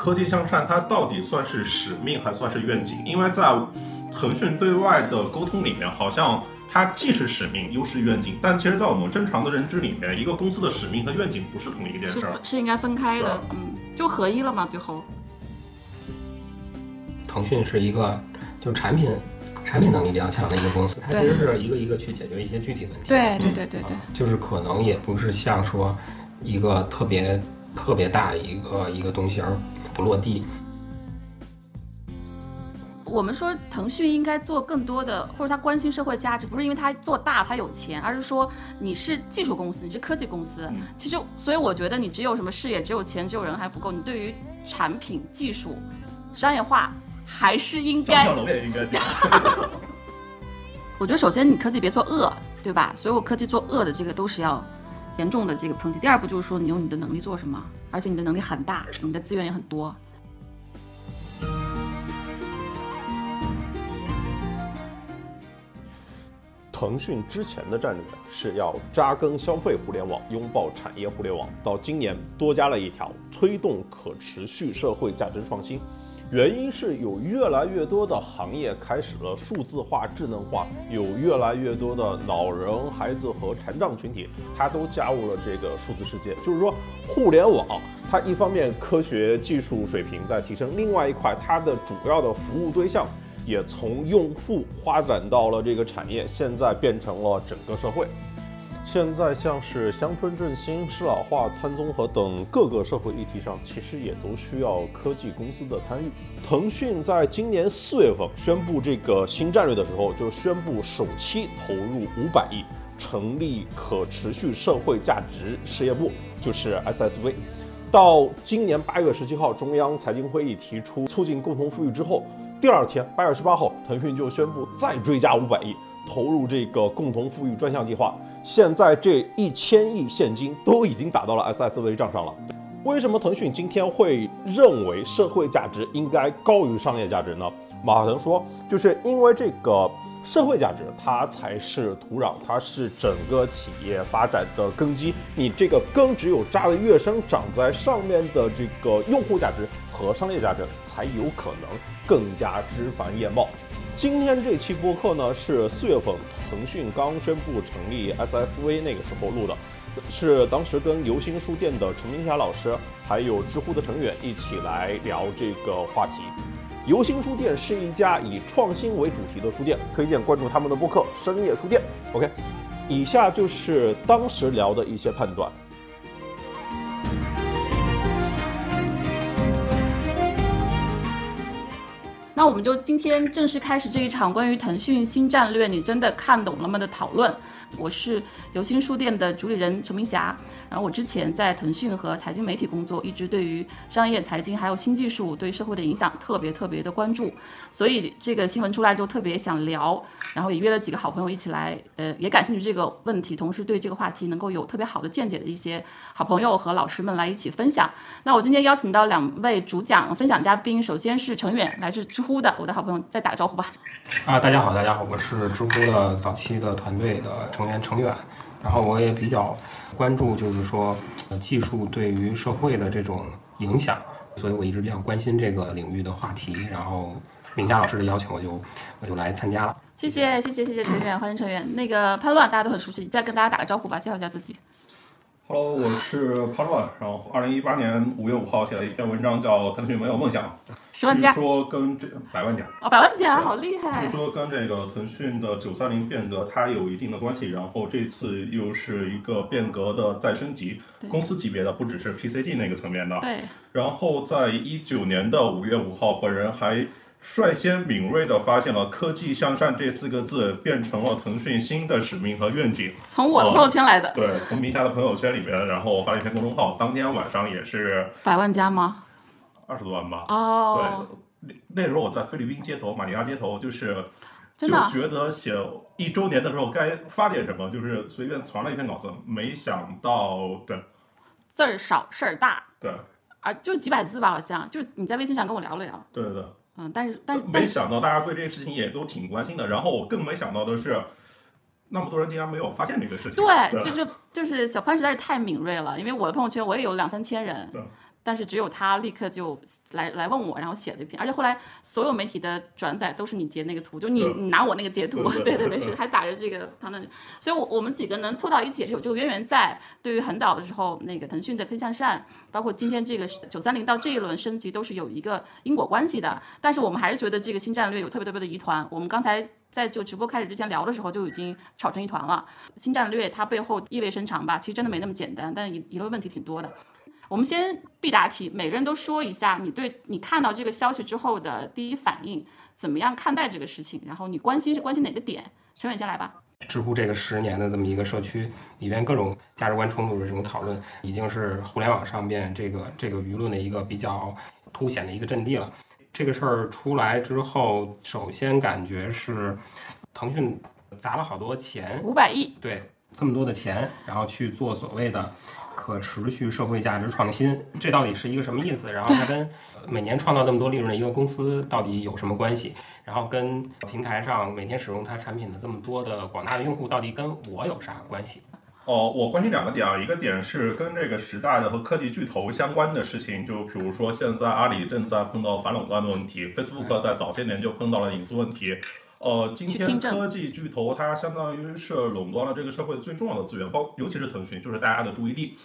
科技向善它到底算是使命还算是愿景？因为在腾讯对外的沟通里面，好像它既是使命又是愿景，但其实，在我们正常的认知里面，一个公司的使命和愿景不是同一件事儿。是应该分开的，嗯，就合一了嘛，最后。腾讯是一个就是产品产品能力比较强的一个公司，它其实是一个一个去解决一些具体问题。对对对对对，就是可能也不是像说一个特别特别大的一个一个东西而不落地。我们说腾讯应该做更多的，或者他关心社会价值，不是因为他做大他有钱，而是说你是技术公司，你是科技公司。其实，所以我觉得你只有什么事业，只有钱，只有人还不够，你对于产品技术商业化。还是应该，也应该这样。我觉得首先你科技别做恶，对吧？所有科技做恶的这个都是要严重的这个抨击。第二步就是说你用你的能力做什么，而且你的能力很大，你的资源也很多。腾讯之前的战略是要扎根消费互联网，拥抱产业互联网，到今年多加了一条推动可持续社会价值创新。原因是有越来越多的行业开始了数字化、智能化，有越来越多的老人、孩子和残障群体，他都加入了这个数字世界。就是说，互联网它一方面科学技术水平在提升，另外一块它的主要的服务对象也从用户发展到了这个产业，现在变成了整个社会。现在像是乡村振兴、适老化、碳综合等各个社会议题上，其实也都需要科技公司的参与。腾讯在今年四月份宣布这个新战略的时候，就宣布首期投入五百亿，成立可持续社会价值事业部，就是 SSV。到今年八月十七号，中央财经会议提出促进共同富裕之后，第二天八月十八号，腾讯就宣布再追加五百亿。投入这个共同富裕专项计划，现在这一千亿现金都已经打到了 SSV 账上了。为什么腾讯今天会认为社会价值应该高于商业价值呢？马化腾说，就是因为这个社会价值它才是土壤，它是整个企业发展的根基。你这个根只有扎得越深，长在上面的这个用户价值和商业价值才有可能更加枝繁叶茂。今天这期播客呢是四月份腾讯刚宣布成立 SSV 那个时候录的，是当时跟游心书店的陈明霞老师，还有知乎的成员一起来聊这个话题。游心书店是一家以创新为主题的书店，推荐关注他们的播客深夜书店。OK，以下就是当时聊的一些判断。那我们就今天正式开始这一场关于腾讯新战略，你真的看懂了吗的讨论。我是游心书店的主理人陈明霞，然后我之前在腾讯和财经媒体工作，一直对于商业、财经还有新技术对社会的影响特别特别的关注，所以这个新闻出来就特别想聊，然后也约了几个好朋友一起来，呃，也感兴趣这个问题，同时对这个话题能够有特别好的见解的一些好朋友和老师们来一起分享。那我今天邀请到两位主讲分享嘉宾，首先是程远，来自知乎的我的好朋友，再打个招呼吧。啊，大家好，大家好，我是知乎的早期的团队的。成员成远，然后我也比较关注，就是说技术对于社会的这种影响，所以我一直比较关心这个领域的话题。然后明佳老师的邀请，我就我就来参加了。谢谢谢谢谢谢成远，欢迎成远。那个潘乱大家都很熟悉，再跟大家打个招呼吧，介绍一下自己。Hello，我是潘乱，然后二零一八年五月五号写了一篇文章，叫《腾讯没有梦想》。十万加，据说跟这百万加哦，百万加好厉害。据说跟这个腾讯的九三零变革它有一定的关系，然后这次又是一个变革的再升级，公司级别的不只是 PCG 那个层面的。对。然后在一九年的五月五号，本人还率先敏锐地发现了“科技向善”这四个字变成了腾讯新的使命和愿景。从我的朋友圈来的。对，从名下的朋友圈里面，然后发了一篇公众号，当天晚上也是百万加吗？二十多万吧。哦，对，那那时候我在菲律宾街头，马尼拉街头，就是就觉得写一周年的时候该发点什么，就是随便传了一篇稿子，没想到，对，字儿少事儿大，对，啊，就几百字吧，好像，就你在微信上跟我聊了聊，对对对，嗯，但是但是没想到大家对这个事情也都挺关心的，然后我更没想到的是。那么多人竟然没有发现这个事情。对，就是就是小潘实在是太敏锐了，因为我的朋友圈我也有两三千人，但是只有他立刻就来来问我，然后写了一篇，而且后来所有媒体的转载都是你截那个图，就你你拿我那个截图，对对 对，是还打着这个他那，所以我我们几个能凑到一起也是有这个渊源在。对于很早的时候，那个腾讯的坑向善，包括今天这个九三零到这一轮升级，都是有一个因果关系的。但是我们还是觉得这个新战略有特别特别的疑团。我们刚才在就直播开始之前聊的时候就已经吵成一团了。新战略它背后意味深长吧？其实真的没那么简单，但疑疑问问题挺多的。我们先必答题，每个人都说一下你对你看到这个消息之后的第一反应，怎么样看待这个事情？然后你关心是关心哪个点？陈伟先来吧。知乎这个十年的这么一个社区里边，各种价值观冲突的这种讨论，已经是互联网上边这个这个舆论的一个比较凸显的一个阵地了。这个事儿出来之后，首先感觉是腾讯砸了好多钱，五百亿，对，这么多的钱，然后去做所谓的。可持续社会价值创新，这到底是一个什么意思？然后它跟每年创造这么多利润的一个公司到底有什么关系？然后跟平台上每天使用它产品的这么多的广大的用户到底跟我有啥关系？哦，我关心两个点啊，一个点是跟这个时代的和科技巨头相关的事情，就比如说现在阿里正在碰到反垄断的问题，Facebook 在早些年就碰到了隐私问题。呃，今天科技巨头它相当于是垄断了这个社会最重要的资源，包尤其是腾讯，就是大家的注意力。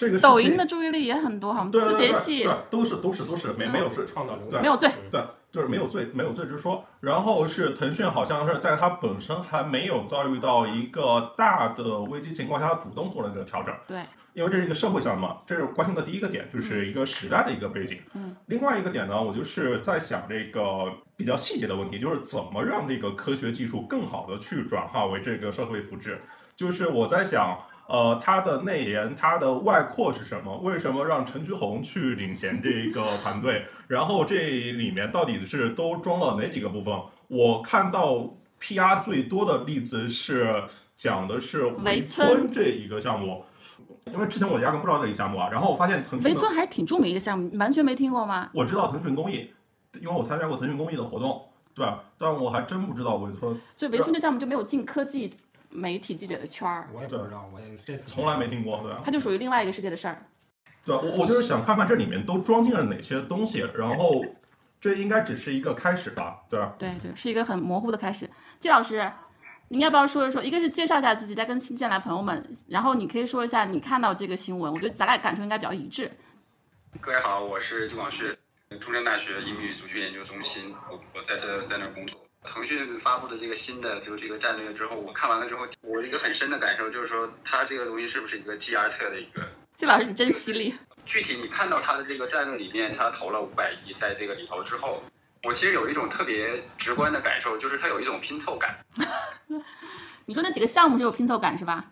这个抖音的注意力也很多，好像字节系对都是都是都是没没有是创造对没有罪对就是没有罪没有罪之说。然后是腾讯好像是在它本身还没有遭遇到一个大的危机情况下，主动做了这个调整。对。因为这是一个社会项目嘛，这是关心的第一个点，就是一个时代的一个背景。嗯，另外一个点呢，我就是在想这个比较细节的问题，就是怎么让这个科学技术更好的去转化为这个社会福祉。就是我在想，呃，它的内延、它的外扩是什么？为什么让陈菊红去领衔这个团队？然后这里面到底是都装了哪几个部分？我看到 PR 最多的例子是讲的是围村这一个项目。因为之前我压根不知道这个项目啊，然后我发现腾讯围村还是挺著名一个项目，完全没听过吗？我知道腾讯公益，因为我参加过腾讯公益的活动，对吧？但我还真不知道围村。所以围村这项目就没有进科技媒体记者的圈儿。我也不知道，我也这次从来没听过，对吧？它就属于另外一个世界的事儿。对，我我就是想看看这里面都装进了哪些东西，然后这应该只是一个开始吧，对吧？对对，是一个很模糊的开始。季老师。你要不要说一说？一个是介绍一下自己，再跟新进来朋友们，然后你可以说一下你看到这个新闻，我觉得咱俩感受应该比较一致。各位好，我是季广旭，中山大学英语族群研究中心，我我在这在那儿工作。腾讯发布的这个新的就是这个战略之后，我看完了之后，我一个很深的感受就是说，它这个东西是不是一个 GR 策的一个？季老师，你真犀利。具体你看到它的这个战略里面，它投了五百亿在这个里头之后。我其实有一种特别直观的感受，就是它有一种拼凑感。你说那几个项目是有拼凑感是吧？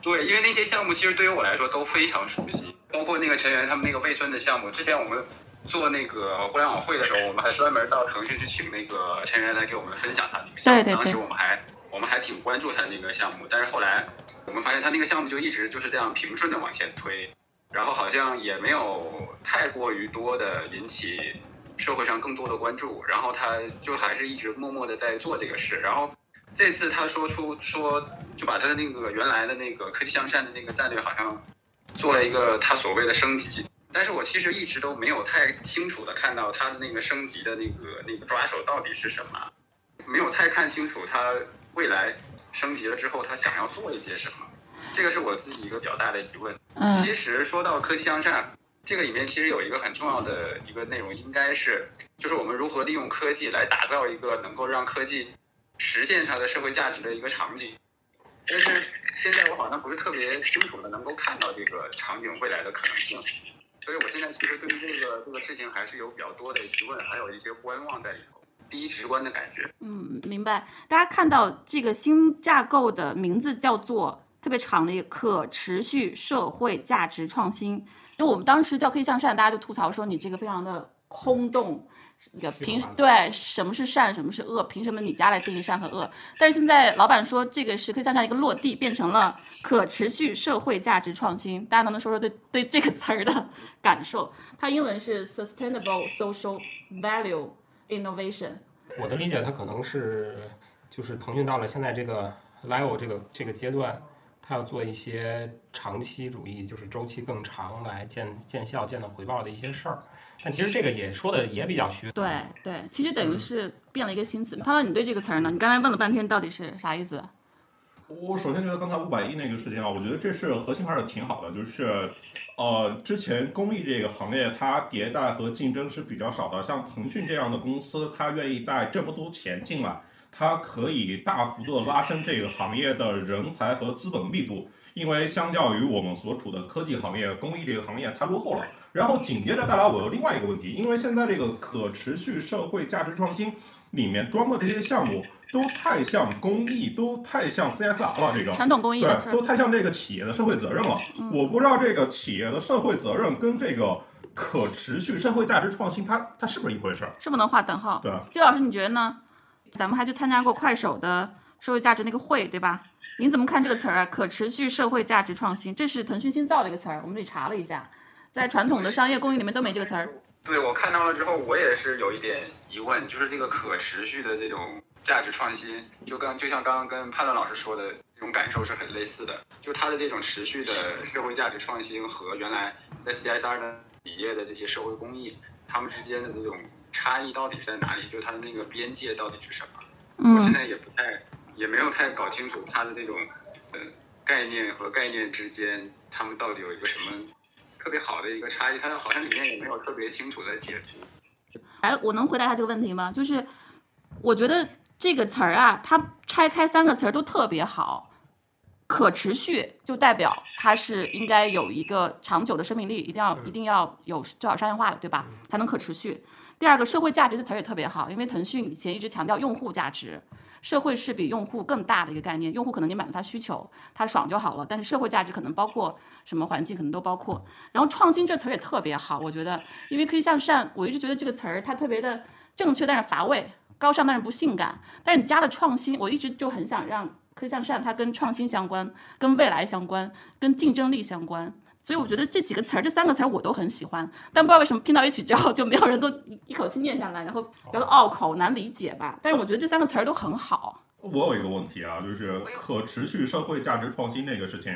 对，因为那些项目其实对于我来说都非常熟悉，包括那个陈源他们那个魏村的项目。之前我们做那个互联网会的时候，我们还专门到腾讯去请那个陈员来给我们分享他那个项目。对对对。当时我们还我们还挺关注他那个项目，但是后来我们发现他那个项目就一直就是这样平顺的往前推，然后好像也没有太过于多的引起。社会上更多的关注，然后他就还是一直默默的在做这个事。然后这次他说出说，就把他的那个原来的那个科技向善的那个战略，好像做了一个他所谓的升级。但是我其实一直都没有太清楚的看到它的那个升级的那个那个抓手到底是什么，没有太看清楚它未来升级了之后它想要做一些什么。这个是我自己一个比较大的疑问。其实说到科技向善。这个里面其实有一个很重要的一个内容，应该是就是我们如何利用科技来打造一个能够让科技实现它的社会价值的一个场景。但是现在我好像不是特别清楚的能够看到这个场景未来的可能性，所以我现在其实对于这个这个事情还是有比较多的疑问，还有一些观望在里头。第一直观的感觉，嗯，明白。大家看到这个新架构的名字叫做特别长的一个可持续社会价值创新。因为我们当时叫科技向善，大家就吐槽说你这个非常的空洞，个凭对什么是善，什么是恶，凭什么你家来定义善和恶？但是现在老板说这个是可以向上一个落地，变成了可持续社会价值创新，大家能不能说说对对这个词儿的 感受？它英文是 sustainable social value innovation。我的理解，它可能是就是腾讯到了现在这个 level 这个这个阶段。他要做一些长期主义，就是周期更长来见见效、见到回报的一些事儿。但其实这个也说的也比较虚。对对，其实等于是变了一个新词。潘老，你对这个词儿呢？你刚才问了半天，到底是啥意思？我首先觉得刚才五百亿那个事情啊，我觉得这是核心还是挺好的，就是，呃，之前公益这个行业它迭代和竞争是比较少的，像腾讯这样的公司，它愿意带这么多钱进来，它可以大幅度地拉升这个行业的人才和资本密度，因为相较于我们所处的科技行业，公益这个行业太落后了。然后紧接着带来我有另外一个问题，因为现在这个可持续社会价值创新里面装的这些项目都太像公益，都太像 CSR 了，这个传统公益对都太像这个企业的社会责任了。我不知道这个企业的社会责任跟这个可持续社会价值创新它，它是不是一回事儿？是不能划等号。对，季老师，你觉得呢？咱们还去参加过快手的社会价值那个会，对吧？您怎么看这个词儿啊？可持续社会价值创新，这是腾讯新造的一个词儿，我们得查了一下，在传统的商业公益里面都没这个词儿。对我看到了之后，我也是有一点疑问，就是这个可持续的这种价值创新，就刚就像刚刚跟潘乐老师说的这种感受是很类似的，就它的这种持续的社会价值创新和原来在 CSR 的企业的这些社会公益，他们之间的这种差异到底是在哪里？就是它的那个边界到底是什么？我现嗯，在也不太，也没有太搞清楚它的那种呃概念和概念之间，他们到底有一个什么特别好的一个差异？它好像里面也没有特别清楚的解读。哎，我能回答一下这个问题吗？就是我觉得这个词儿啊，它拆开三个词儿都特别好。可持续就代表它是应该有一个长久的生命力，一定要一定要有最好商业化的，对吧？才能可持续。第二个，社会价值这词儿也特别好，因为腾讯以前一直强调用户价值，社会是比用户更大的一个概念。用户可能你满足他需求，他爽就好了，但是社会价值可能包括什么环境，可能都包括。然后创新这词儿也特别好，我觉得，因为可以向善，我一直觉得这个词儿它特别的正确，但是乏味；高尚，但是不性感。但是你加了创新，我一直就很想让科技向善它跟创新相关，跟未来相关，跟竞争力相关。所以我觉得这几个词儿，这三个词儿我都很喜欢，但不知道为什么拼到一起之后，就没有人都一口气念下来，然后觉得拗口难理解吧。但是我觉得这三个词儿都很好。我有一个问题啊，就是可持续社会价值创新这个事情，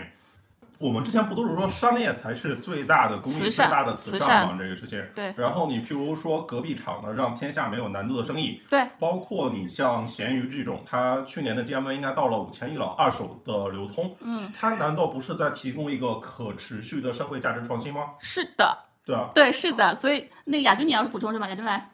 我们之前不都是说商业才是最大的公益、最大的慈慈善吗？这个事情。对然后你譬如说隔壁厂的让天下没有难做的生意，对，包括你像闲鱼这种，它去年的 GMV 应该到了五千亿了，二手的流通，嗯，它难道不是在提供一个可持续的社会价值创新吗？是的，对啊，对，是的。所以那个亚军，你要是补充什么？亚军来。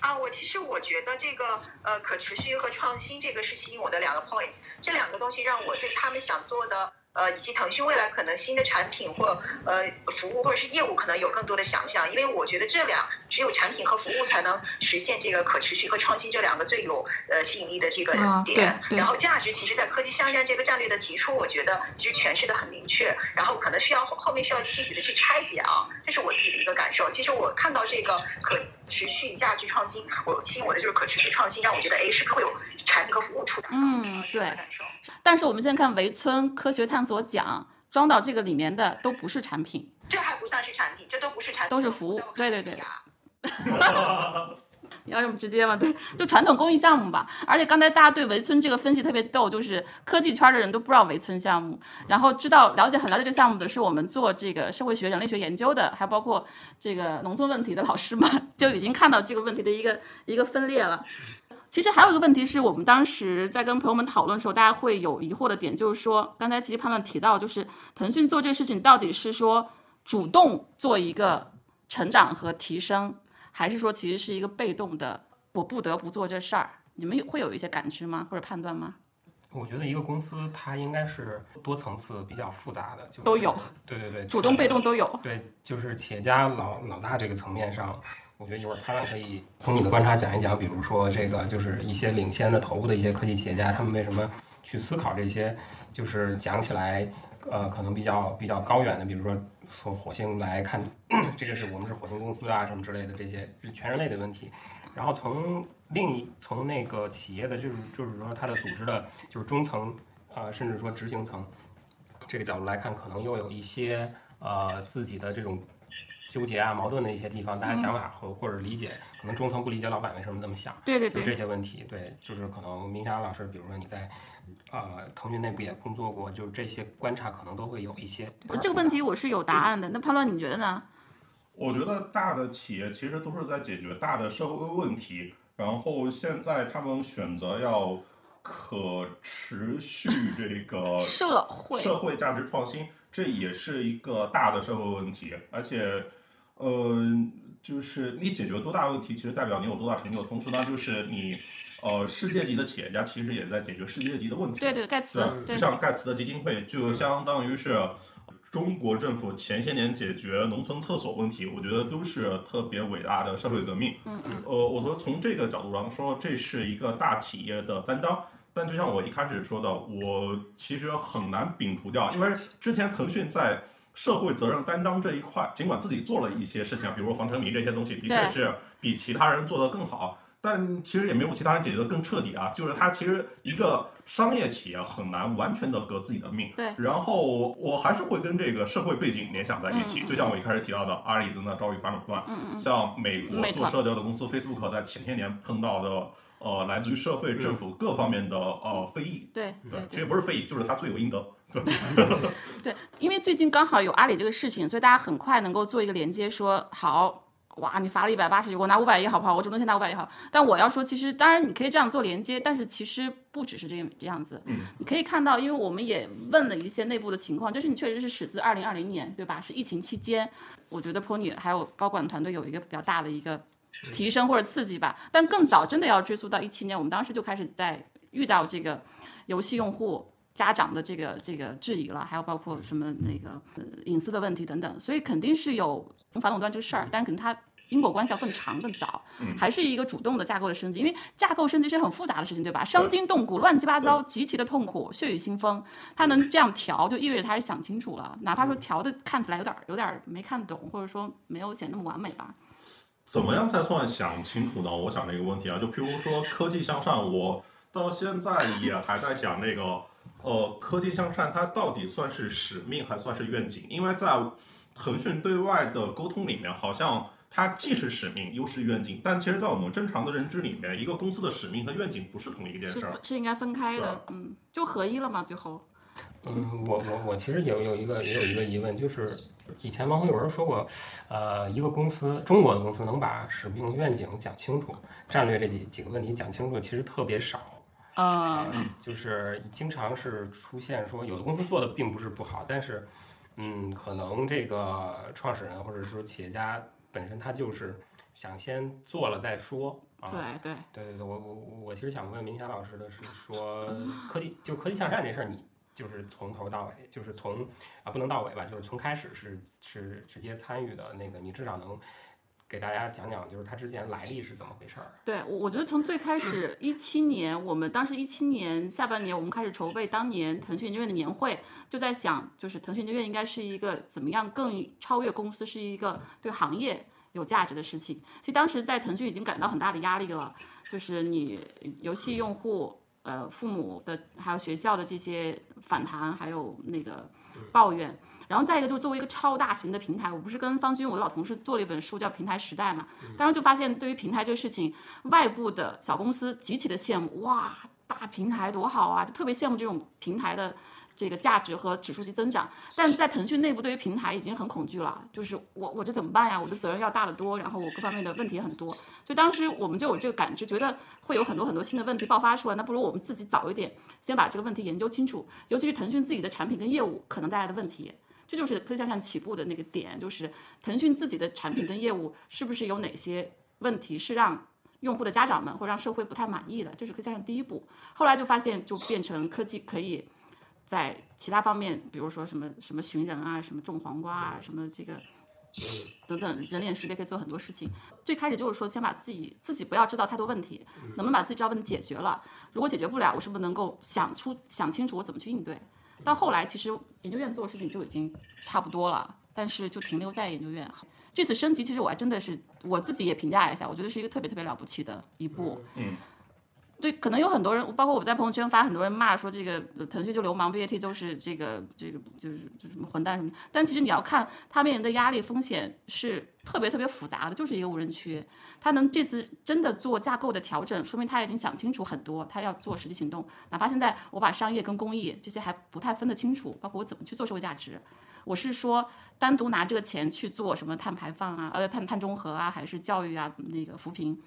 啊，我其实我觉得这个呃可持续和创新这个是吸引我的两个 point，这两个东西让我对他们想做的呃以及腾讯未来可能新的产品或呃服务或者是业务可能有更多的想象，因为我觉得这两只有产品和服务才能实现这个可持续和创新这两个最有呃吸引力的这个啊点。然后价值其实，在科技向善这个战略的提出，我觉得其实诠释的很明确，然后可能需要后后面需要具体的去拆解啊，这是我自己的一个感受。其实我看到这个可持续价值创新，我吸引我的就是可持续创新，让我觉得哎，是不是会有产品和服务出来？嗯对。但是我们现在看围村科学探索奖装到这个里面的都不是产品，这还不算是产品，这都不是产品，都是服务对对对 要这么直接吗？对，就传统公益项目吧。而且刚才大家对围村这个分析特别逗，就是科技圈的人都不知道围村项目，然后知道了解很了解这个项目的是我们做这个社会学、人类学研究的，还包括这个农村问题的老师们，就已经看到这个问题的一个一个分裂了。其实还有一个问题是我们当时在跟朋友们讨论的时候，大家会有疑惑的点，就是说，刚才其实判断提到，就是腾讯做这个事情到底是说主动做一个成长和提升，还是说其实是一个被动的，我不得不做这事儿？你们有会有一些感知吗？或者判断吗？我觉得一个公司它应该是多层次、比较复杂的，就是都有。对对对，主动、被动都有。对，就是企业家老老大这个层面上，我觉得一会儿潘潘可以从你的观察讲一讲，比如说这个就是一些领先的头部的一些科技企业家，他们为什么去思考这些，就是讲起来，呃，可能比较比较高远的，比如说从火星来看，这个是我们是火星公司啊什么之类的这些全人类的问题，然后从另一从那个企业的就是就是说它的组织的，就是中层，呃，甚至说执行层这个角度来看，可能又有一些呃自己的这种纠结啊、矛盾的一些地方，大家想法和或者理解，可能中层不理解老板为什么这么想，对对对，就这些问题，对，就是可能明霞老师，比如说你在呃腾讯内部也工作过，就是这些观察可能都会有一些。这个问题我是有答案的。那潘乱你觉得呢？我觉得大的企业其实都是在解决大的社会问题，然后现在他们选择要可持续这个社会社会价值创新，这也是一个大的社会问题，而且，呃，就是你解决多大问题，其实代表你有多大成就，同时呢，就是你，呃，世界级的企业家其实也在解决世界级的问题。对对，盖茨，就像盖茨的基金会，就相当于是中国政府前些年解决农村厕所问题，我觉得都是特别伟大的社会革命。嗯嗯。呃，我说从这个角度上说，这是一个大企业的担当。但就像我一开始说的，我其实很难摒除掉，因为之前腾讯在社会责任担当这一块，尽管自己做了一些事情，比如说防沉迷这些东西，的确是比其他人做得更好，但其实也没有其他人解决的更彻底啊。就是它其实一个商业企业很难完全的革自己的命。对。然后我还是会跟这个社会背景联想在一起，就像我一开始提到的，阿里正在遭遇反垄断，像美国做社交的公司 Facebook 在前些年碰到的。呃，来自于社会、政府各方面的呃非议，对对，其实不是非议，就是他罪有应得。对，因为最近刚好有阿里这个事情，所以大家很快能够做一个连接，说好，哇，你罚了一百八十亿，我拿五百亿好不好？我主动先拿五百亿好。但我要说，其实当然你可以这样做连接，但是其实不只是这这样子。嗯，你可以看到，因为我们也问了一些内部的情况，就是你确实是始自二零二零年，对吧？是疫情期间，我觉得 Pony 还有高管团队有一个比较大的一个。提升或者刺激吧，但更早真的要追溯到一七年，我们当时就开始在遇到这个游戏用户家长的这个这个质疑了，还有包括什么那个隐私的问题等等，所以肯定是有反垄断这个事儿，但可能它因果关系要更长更早，还是一个主动的架构的升级，因为架构升级是很复杂的事情，对吧？伤筋动骨，乱七八糟，极其的痛苦，血雨腥风，他能这样调，就意味着他是想清楚了，哪怕说调的看起来有点有点没看懂，或者说没有显那么完美吧。怎么样才算想清楚呢？我想这个问题啊，就譬如说科技向善，我到现在也还在想那个，呃，科技向善它到底算是使命还算是愿景？因为在腾讯对外的沟通里面，好像它既是使命又是愿景，但其实，在我们正常的认知里面，一个公司的使命和愿景不是同一件事儿，是应该分开的，嗯，就合一了嘛，最后。嗯，我我我其实有有一个也有一个疑问，就是以前王红有人说过，呃，一个公司中国的公司能把使命愿景讲清楚，战略这几几个问题讲清楚，其实特别少。啊，就是经常是出现说，有的公司做的并不是不好，但是，嗯，可能这个创始人或者说企业家本身他就是想先做了再说。对对对对对，我我我其实想问明霞老师的是说，科技就科技向善这事儿你。就是从头到尾，就是从啊不能到尾吧，就是从开始是是直接参与的那个，你至少能给大家讲讲，就是他之前来历是怎么回事儿。对，我我觉得从最开始一七年，我们当时一七年下半年，我们开始筹备当年腾讯研究院的年会，就在想，就是腾讯研究院应该是一个怎么样更超越公司，是一个对行业有价值的事情。其实当时在腾讯已经感到很大的压力了，就是你游戏用户。呃，父母的还有学校的这些反弹，还有那个抱怨，然后再一个就是作为一个超大型的平台，我不是跟方军我的老同事做了一本书叫《平台时代》嘛，当时就发现对于平台这个事情，外部的小公司极其的羡慕，哇，大平台多好啊，就特别羡慕这种平台的。这个价值和指数级增长，但在腾讯内部对于平台已经很恐惧了，就是我我这怎么办呀？我的责任要大得多，然后我各方面的问题也很多，所以当时我们就有这个感知，觉得会有很多很多新的问题爆发出来，那不如我们自己早一点先把这个问题研究清楚，尤其是腾讯自己的产品跟业务可能带来的问题，这就是科技向上起步的那个点，就是腾讯自己的产品跟业务是不是有哪些问题是让用户的家长们或让社会不太满意的，这是科技向上第一步，后来就发现就变成科技可以。在其他方面，比如说什么什么寻人啊，什么种黄瓜啊，什么这个等等，人脸识别可以做很多事情。最开始就是说，先把自己自己不要制造太多问题，能不能把自己制造问题解决了？如果解决不了，我是不是能够想出想清楚我怎么去应对？到后来，其实研究院做的事情就已经差不多了，但是就停留在研究院。这次升级，其实我还真的是我自己也评价一下，我觉得是一个特别特别了不起的一步。嗯。对，可能有很多人，包括我在朋友圈发，很多人骂说这个腾讯就流氓，BAT 都是这个这个就是就什么混蛋什么。但其实你要看他面临的压力风险是特别特别复杂的，就是一个无人区。他能这次真的做架构的调整，说明他已经想清楚很多，他要做实际行动。哪怕现在我把商业跟公益这些还不太分得清楚，包括我怎么去做社会价值。我是说，单独拿这个钱去做什么碳排放啊，呃碳碳中和啊，还是教育啊，那个扶贫。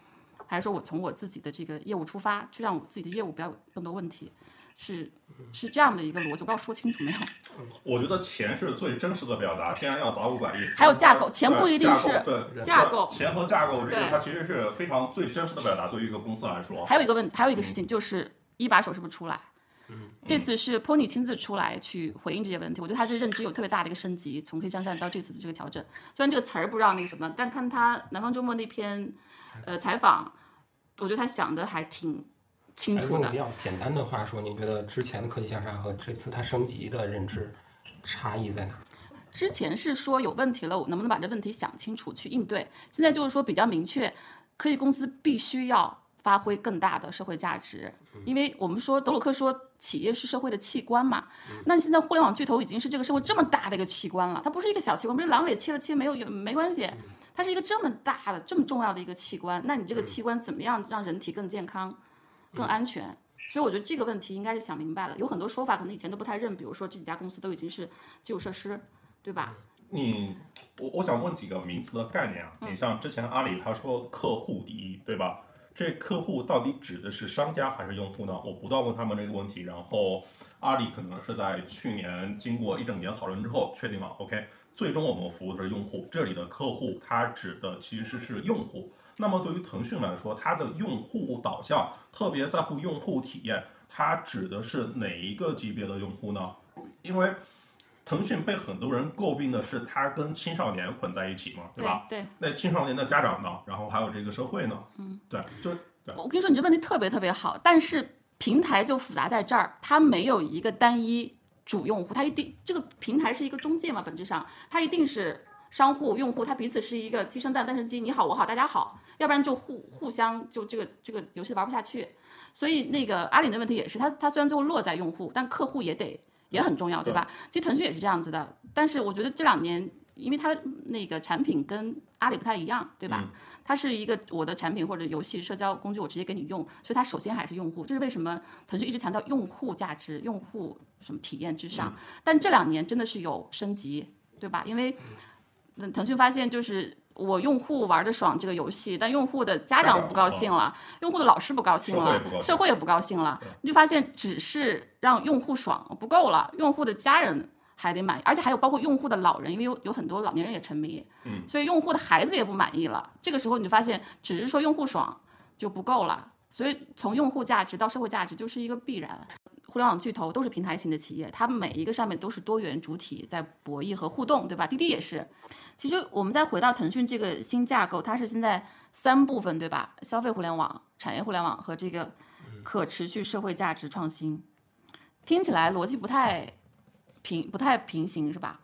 还是说我从我自己的这个业务出发，去让我自己的业务不要有更多问题，是是这样的一个逻辑，我不知道说清楚没有？我觉得钱是最真实的表达，天然要砸五百亿。还有架构，钱不一定是对架构，钱和架构这个对它其实是非常最真实的表达，对于一个公司来说。还有一个问，还有一个事情就是一把手是不是出来？这次是 Pony 亲自出来去回应这些问题，我觉得他这认知有特别大的一个升级，从黑向善到这次的这个调整。虽然这个词儿不知道那个什么，但看他南方周末那篇呃采访，我觉得他想的还挺清楚的比。较简单的话说，你觉得之前的科技向善和这次它升级的认知差异在哪？之前是说有问题了，我能不能把这问题想清楚去应对？现在就是说比较明确，科技公司必须要发挥更大的社会价值，因为我们说德鲁克说企业是社会的器官嘛，那现在互联网巨头已经是这个社会这么大的一个器官了，它不是一个小器官，不是阑尾切了切没有有没关系，它是一个这么大的这么重要的一个器官，那你这个器官怎么样让人体更健康、更安全？所以我觉得这个问题应该是想明白了，有很多说法可能以前都不太认，比如说这几家公司都已经是基础设施，对吧？你我我想问几个名词的概念啊，嗯你像之前阿里他说客户第一，对吧？这客户到底指的是商家还是用户呢？我不断问他们这个问题，然后阿里可能是在去年经过一整年讨论之后确定了，OK，最终我们服务的是用户，这里的客户它指的其实是用户。那么对于腾讯来说，它的用户导向特别在乎用户体验，它指的是哪一个级别的用户呢？因为腾讯被很多人诟病的是它跟青少年混在一起嘛，对吧？对。那青少年的家长呢？然后还有这个社会呢？嗯，对，就对。我跟你说，你这问题特别特别好，但是平台就复杂在这儿，它没有一个单一主用户，它一定这个平台是一个中介嘛，本质上它一定是商户、用户，它彼此是一个鸡生蛋，蛋生鸡，你好我好大家好，要不然就互互相就这个这个游戏玩不下去。所以那个阿里的问题也是，它它虽然最后落在用户，但客户也得也很重要，对吧？其实腾讯也是这样子的，但是我觉得这两年。因为它那个产品跟阿里不太一样，对吧？它是一个我的产品或者游戏社交工具，我直接给你用，所以它首先还是用户。这是为什么腾讯一直强调用户价值、用户什么体验至上。但这两年真的是有升级，对吧？因为嗯腾讯发现就是。我用户玩的爽这个游戏，但用户的家长不高兴了，用户的老师不高兴了，社会也不高兴了，你就发现只是让用户爽不够了，用户的家人。还得满意，而且还有包括用户的老人，因为有有很多老年人也沉迷，嗯，所以用户的孩子也不满意了。这个时候你就发现，只是说用户爽就不够了。所以从用户价值到社会价值就是一个必然。互联网巨头都是平台型的企业，它每一个上面都是多元主体在博弈和互动，对吧？滴滴也是。其实我们再回到腾讯这个新架构，它是现在三部分，对吧？消费互联网、产业互联网和这个可持续社会价值创新，听起来逻辑不太。平不太平行是吧？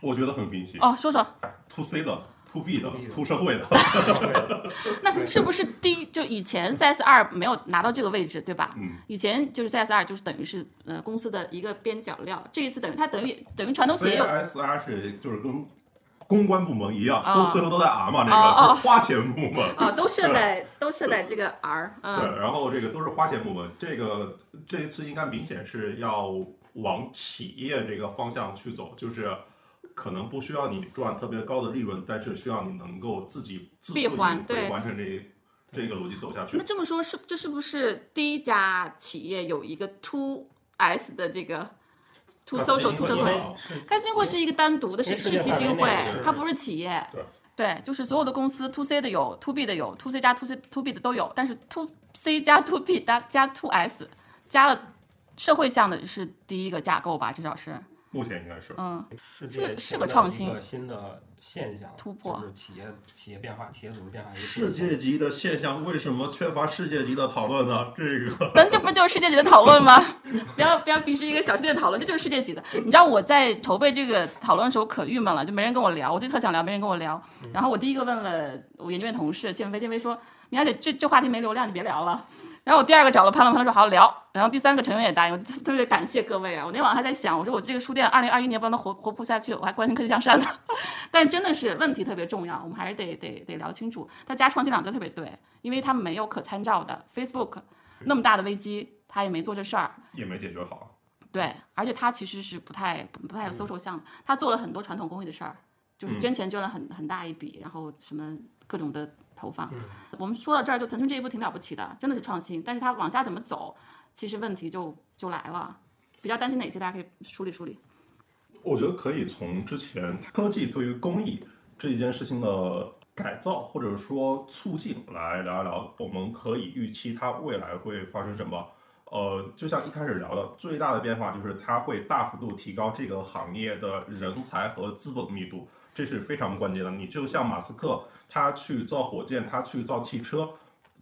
我觉得很平行哦。说说 to C 的、to B 的、to 社会的。那是不是第一就以前 CS 二没有拿到这个位置对吧？嗯。以前就是 CS 二就是等于是呃公司的一个边角料，这一次等于它等于等于传统企业。CS 二是就是跟公关部门一样，哦、都最后都在 R 嘛，那个、哦、花钱部门啊、哦，都设在都设在这个 R。嗯、对，然后这个都是花钱部门，这个这一次应该明显是要。往企业这个方向去走，就是可能不需要你赚特别高的利润，但是需要你能够自己自闭环对完成这这个逻辑走下去。那这么说，是这是不是第一家企业有一个 To S 的这个 To Social To 社会？开心会是一个单独的是是基金会，它不是企业。对对，就是所有的公司 To C 的有，To B 的有，To C 加 To C To B 的都有，但是 To C 加 To B 加加 To S 加了。社会向的是第一个架构吧，至少是。目前应该是。嗯，是是个创新，一个新的现象突破，就是企业企业变化、企业组织变化。世界级的现象为什么缺乏世界级的讨论呢？这个。咱这不就是世界级的讨论吗？不要不要鄙视一个小世界的讨论，这就是世界级的。你知道我在筹备这个讨论的时候可郁闷了，就没人跟我聊，我自己特想聊，没人跟我聊。然后我第一个问了我研究院同事建飞，建飞说：“米娅姐，这这话题没流量，你别聊了。”然后我第二个找了潘乐，潘乐说好聊。然后第三个成员也答应，我就特特别感谢各位啊！我那晚上还在想，我说我这个书店二零二一年不能活活不下去，我还关心科技向善呢。但真的是问题特别重要，我们还是得得得聊清楚。他加创新两个字特别对，因为他没有可参照的 Facebook 那么大的危机，他也没做这事儿。也没解决好。对，而且他其实是不太不太有 social 项目，他做了很多传统公益的事儿，就是捐钱捐了很很大一笔，然后什么各种的投放。我们说到这儿，就腾讯这一步挺了不起的，真的是创新，但是它往下怎么走，其实问题就就来了。比较担心哪些，大家可以梳理梳理。我觉得可以从之前科技对于公益这一件事情的改造或者说促进来聊一聊，我们可以预期它未来会发生什么。呃，就像一开始聊的，最大的变化就是它会大幅度提高这个行业的人才和资本密度，这是非常关键的。你就像马斯克，他去造火箭，他去造汽车，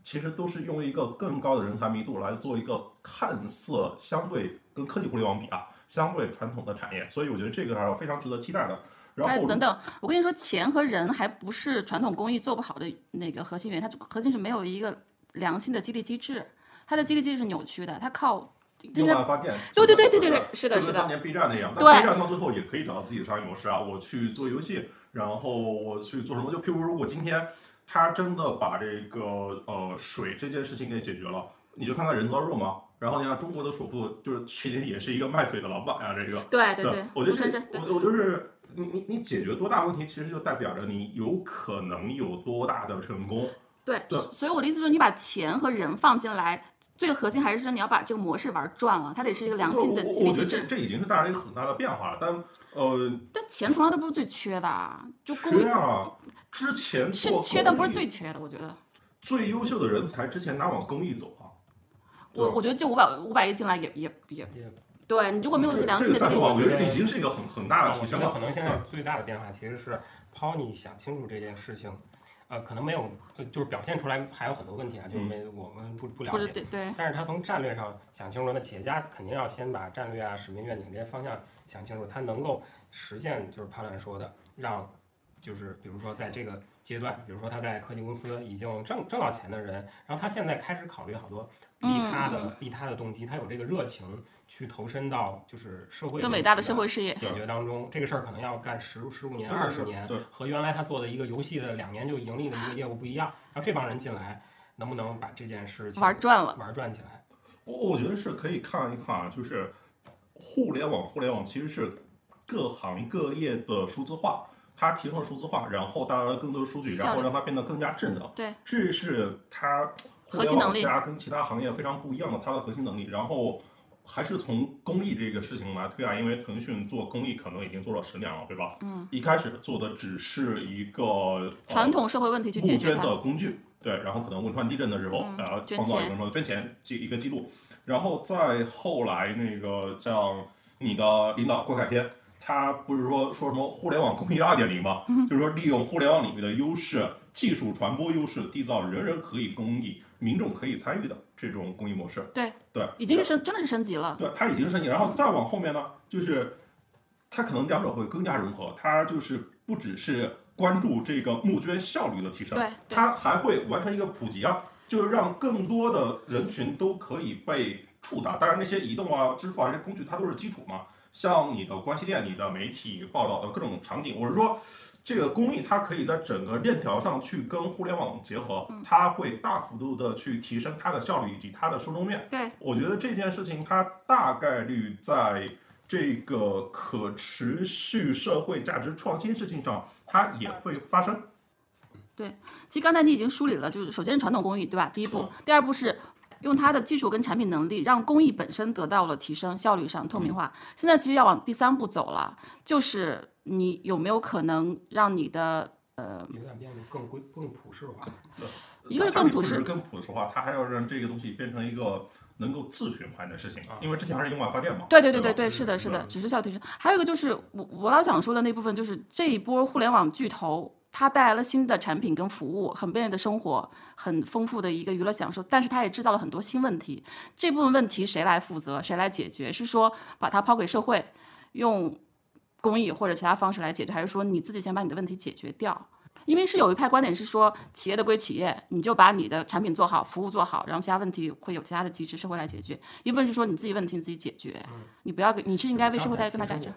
其实都是用一个更高的人才密度来做一个看似相对跟科技互联网比啊，相对传统的产业。所以我觉得这个还是非常值得期待的。然后哎等等，我跟你说，钱和人还不是传统工艺做不好的那个核心原因，它核心是没有一个良性的激励机制，它的激励机制是扭曲的，它靠用爱发电，对对对对对对是的是的就跟当年 B 站那样，B 站到最后也可以找到自己的商业模式啊。我去做游戏，然后我去做什么？就譬如如果今天他真的把这个呃水这件事情给解决了，你就看看人造肉嘛。然后你看中国的首富就是去年也是一个卖水的老板啊，这个对对对，我觉得我我就是你你你解决多大问题，其实就代表着你有可能有多大的成功。对对，所以我的意思是，你把钱和人放进来，最核心还是说你要把这个模式玩转了，它得是一个良性的我激励机制。这这已经是带来一个很大的变化了，但呃，但钱从来都不是最缺的啊，就公益缺啊，之前做是缺的，不是最缺的。我觉得，最优秀的人才之前哪往公益走啊？我我觉得这五百五百亿进来也也也也对你如果没有这良这个再说吧，性的激励机制，我觉得已经是一个很很大的提升了。我觉得可能现在最大的变化其实是 Pony 想清楚这件事情，呃，可能没有，呃就是表现出来还有很多问题啊，就是没我们不不了解。对对但是他从战略上想清楚，那企业家肯定要先把战略啊、使命、愿景这些方向想清楚，他能够实现就是潘乱说的，让就是比如说在这个阶段，比如说他在科技公司已经挣挣到钱的人，然后他现在开始考虑好多利他嗯的利他的动机，他有这个热情去投身到就是社会更伟大的社会事业。解决当中，这个事儿可能要干十十五年、对对二十年对，和原来他做的一个游戏的两年就盈利的一个业务不一样。然后这帮人进来，能不能把这件事情玩转了，玩转起来？我我觉得是可以看一看啊，就是互联网，互联网其实是各行各业的数字化，它提升了数字化，然后带来了更多的数据，然后让它变得更加智能。对，这是它核心能力加跟其他行业非常不一样的它的核心能力。然后还是从公益这个事情来推啊，因为腾讯做公益可能已经做了十年了，对吧？嗯，一开始做的只是一个、呃传统社会问题去募捐解决它。的工具，对，然后可能汶川地震的时候，嗯然后捐创造一个什么捐钱记一个记录，然后再后来那个像你的领导郭凯天，他不是说说什么互联网公益二点零吗？嗯就是说利用互联网领域的优势、技术传播优势，缔造人人可以公益、民众可以参与的这种公益模式。对对，已经是升，真的是升级了。对，它已经是升级，然后再往后面呢，就是它可能两者会更加融合，它就是不只是关注这个募捐效率的提升，对对它还会完成一个普及啊，就是让更多的人群都可以被触达。当然，那些移动啊、支付啊这些工具，它都是基础嘛。像你的关系链、你的媒体报道的各种场景，我是说，这个工艺它可以在整个链条上去跟互联网结合，它会大幅度的去提升它的效率以及它的受众面。对，我觉得这件事情它大概率在这个可持续社会价值创新事情上，它也会发生。对其实刚才你已经梳理了，就是首先是传统工艺，对吧？第一步，第二步是用它的技术跟产品能力，让工艺本身得到了提升，效率上透明化。现在其实要往第三步走了，就是你有没有可能让你的呃，有点变得更规更普世化。一个是更朴实，更朴实化，它还要让这个东西变成一个能够自循环的事情啊，因为之前还是用外发电嘛。对对对对对对，是的，是的，只是效率提升。还有一个就是我我老想说的那部分，就是这一波互联网巨头。它带来了新的产品跟服务，很便利的生活，很丰富的一个娱乐享受，但是它也制造了很多新问题。这部分问题谁来负责？谁来解决？是说把它抛给社会，用公益或者其他方式来解决，还是说你自己先把你的问题解决掉？因为是有一派观点是说，企业的归企业，你就把你的产品做好，服务做好，然后其他问题会有其他的机制，社会来解决。一部分是说你自己问题你自己解决，你不要给，你是应该为社会带来更大价值。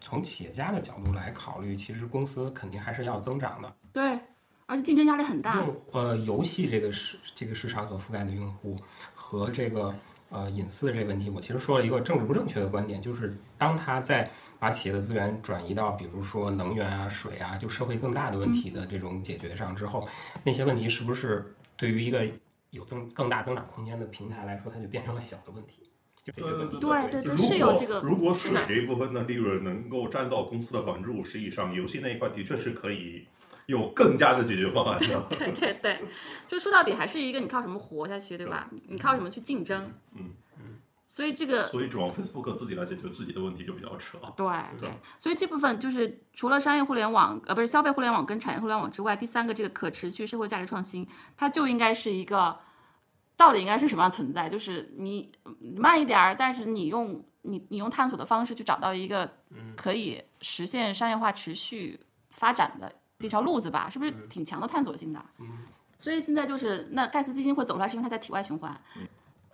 从企业家的角度来考虑，其实公司肯定还是要增长的。对，而且竞争压力很大。用呃游戏这个市这个市场所覆盖的用户和这个呃隐私的这个问题，我其实说了一个政治不正确的观点，就是当他在把企业的资源转移到比如说能源啊、水啊，就社会更大的问题的这种解决上之后，那些问题是不是对于一个有增更大增长空间的平台来说，它就变成了小的问题？就这些问题。对对对，如果是有这个，如果水这一部分的利润能够占到公司的百分之五十以上，游戏那一块的确是可以有更加的解决方案。对对对，就说到底还是一个你靠什么活下去，对吧？你你靠什么去竞争？嗯嗯。所以这个所以指望 Facebook 自己来解决自己的问题就比较扯对对，所以这部分就是除了商业互联网，呃，不是消费互联网跟产业互联网之外，第三个这个可持续社会价值创新，它就应该是一个到底应该是什么样存在？就是你慢一点儿，但是你用你你用探索的方式去找到一个可以实现商业化持续发展的一条路子吧，是不是挺强的探索性的？所以现在就是那盖茨基金会走出来，是因为他在体外循环。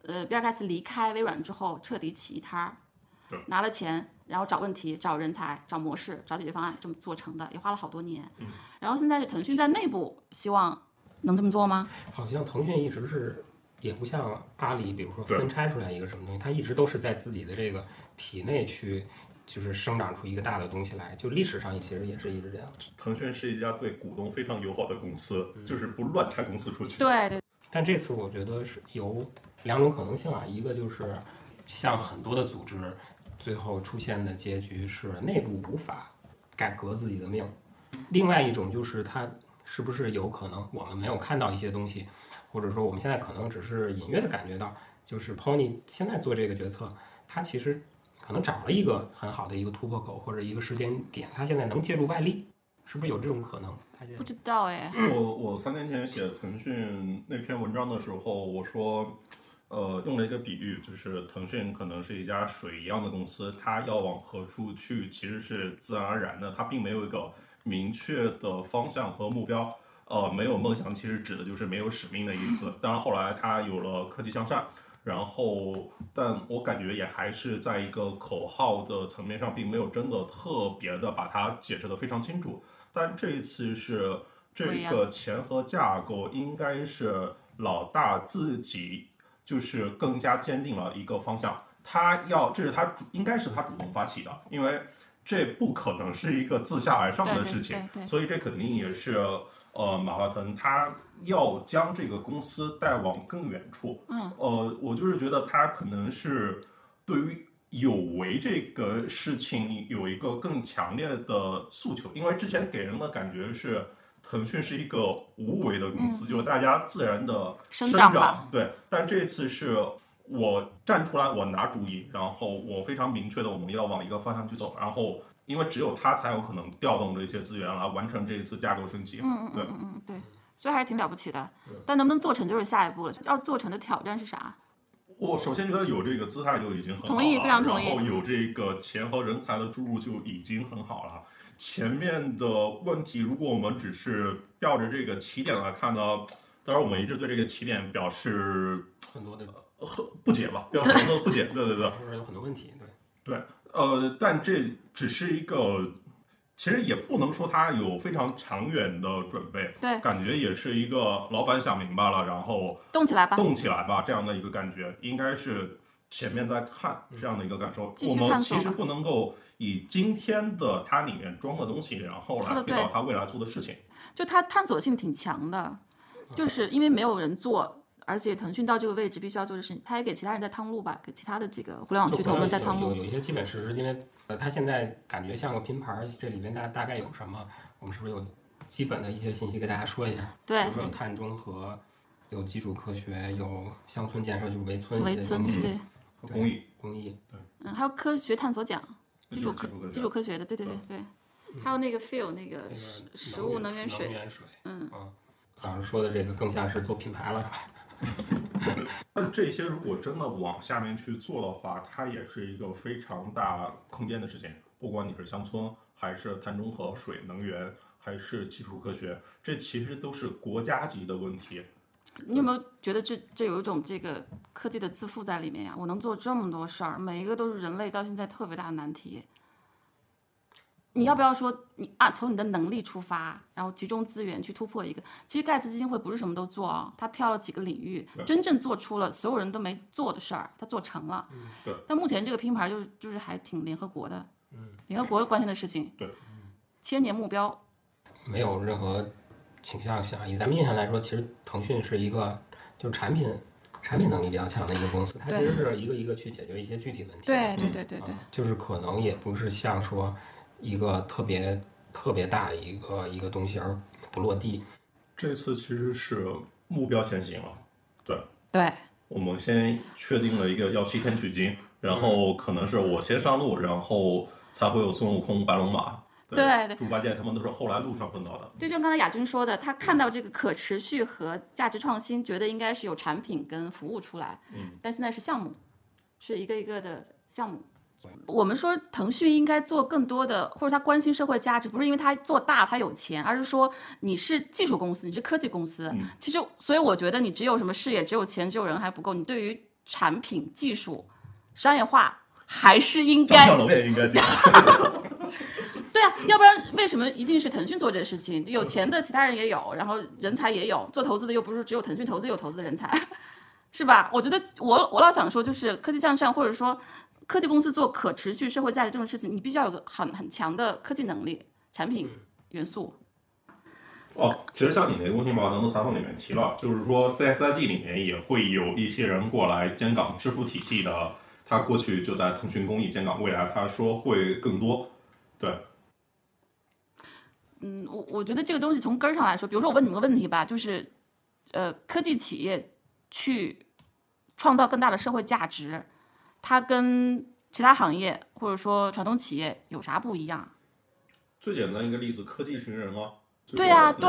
呃，比尔盖茨离开微软之后，彻底起一摊儿对，拿了钱，然后找问题、找人才、找模式、找解决方案，这么做成的，也花了好多年。然后现在是腾讯在内部希望能这么做吗？好像腾讯一直是，也不像阿里，比如说分拆出来一个什么东西，它一直都是在自己的这个体内去，就是生长出一个大的东西来。就历史上其实也是一直这样。腾讯是一家对股东非常友好的公司，就是不乱拆公司出去。对对但这次我觉得是有两种可能性啊，一个就是像很多的组织，最后出现的结局是内部无法改革自己的命；另外一种就是它是不是有可能我们没有看到一些东西，或者说我们现在可能只是隐约的感觉到，就是 Pony 现在做这个决策，它其实可能找了一个很好的一个突破口或者一个时间点，他现在能借助外力，是不是有这种可能？他现在不知道哎。我我三年前写腾讯那篇文章的时候，我说，呃，用了一个比喻，就是腾讯可能是一家水一样的公司，它要往何处去，其实是自然而然的，它并没有一个明确的方向和目标。呃，没有梦想，其实指的就是没有使命的意思。当然，后来它有了科技向善，然后，但我感觉也还是在一个口号的层面上，并没有真的特别的把它解释的非常清楚。但这一次是这个钱和架构应该是老大自己就是更加坚定了一个方向，他要这是他主应该是他主动发起的，因为这不可能是一个自下而上的事情，对对所以这肯定也是呃马化腾他要将这个公司带往更远处。嗯，呃，我就是觉得他可能是对于有为这个事情有一个更强烈的诉求，因为之前给人的感觉是腾讯是一个无为的公司，就是大家自然的生生长对，但这次是。我站出来，我拿主意，然后我非常明确的我们要往一个方向去走，然后因为只有他才有可能调动这些资源来完成这一次架构升级。嗯嗯嗯嗯嗯，对，所以还是挺了不起的。但能不能做成就是下一步了。要做成的挑战是啥？我首先觉得有这个姿态就已经很好了，同意非常同意然后有这个钱和人才的注入就已经很好了。前面的问题，如果我们只是吊着这个起点来看呢，当然我们一直对这个起点表示很多的很不解吧，表示很多不解。对对对，就是 有很多问题，对对。呃，但这只是一个，其实也不能说他有非常长远的准备，对，感觉也是一个老板想明白了，然后动起来吧。动起来吧，这样的一个感觉，应该是前面在看这样的一个感受。继续我们其实不能够以今天的它里面装的东西，然后来推说得对导它未来做的事情。就它探索性挺强的，就是因为没有人做，而且腾讯到这个位置必须要做的事情，他也给其他人在趟路吧，给其他的这个互联网巨头们在趟路。有有一些基本事实，因为呃，他现在感觉像个拼盘儿，这里面大大概有什么？我们是不是有基本的一些信息给大家说一下？对比如说有碳中和，有基础科学，有乡村建设，就是围村围村对，公益，公益。嗯，还有科学探索奖，基础科基础科学的，对对对对，还有那个 feel 那个食食物能源水，能源水，嗯啊，老师说的这个更像是做品牌了，是吧？但这些如果真的往下面去做的话，它也是一个非常大空间的事情。不管你是乡村，还是碳中和、水能源，还是基础科学，这其实都是国家级的问题。你有没有觉得这这有一种这个科技的自负在里面呀？我能做这么多事儿，每一个都是人类到现在特别大的难题。你要不要说你啊？从你的能力出发，然后集中资源去突破一个？其实盖茨基金会不是什么都做啊，他挑了几个领域，真正做出了所有人都没做的事儿，他做成了。对。但目前这个拼盘就是就是还挺联合国的，嗯联合国关心的事情。对。千年目标。没有任何倾向性。以咱们印象来说，其实腾讯是一个就是产品产品能力比较强的一个公司，它其实是一个一个去解决一些具体问题。对对对对对。就是可能也不是像说。一个特别特别大的一个一个东西而不落地，这次其实是目标先行了，对。对，我们先确定了一个要西天取经，然后可能是我先上路，然后才会有孙悟空、白龙马，对猪八戒他们都是后来路上碰到的。就像刚才亚军说的，他看到这个可持续和价值创新，觉得应该是有产品跟服务出来，嗯，但现在是项目，是一个一个的项目。我们说腾讯应该做更多的，或者他关心社会价值，不是因为他做大他有钱，而是说你是技术公司，你是科技公司。其实，所以我觉得你只有什么事业，只有钱，只有人还不够。你对于产品技术商业化还是应该。张也应该讲。对啊，要不然为什么一定是腾讯做这个事情？有钱的其他人也有，然后人才也有，做投资的又不是只有腾讯投资有投资的人才，是吧？我觉得我我老想说，就是科技向上，或者说。科技公司做可持续社会价值这种事情，你必须要有个很很强的科技能力、产品元素。哦，其实像你那个工信宝能的采访里面提了，就是说 CSIG 里面也会有一些人过来监港支付体系的，他过去就在腾讯公益监港，未来他说会更多。对。嗯，我我觉得这个东西从根儿上来说，比如说我问你们个问题吧，就是，呃，科技企业去创造更大的社会价值。它跟其他行业或者说传统企业有啥不一样？最简单一个例子，科技寻人啊。对呀，对。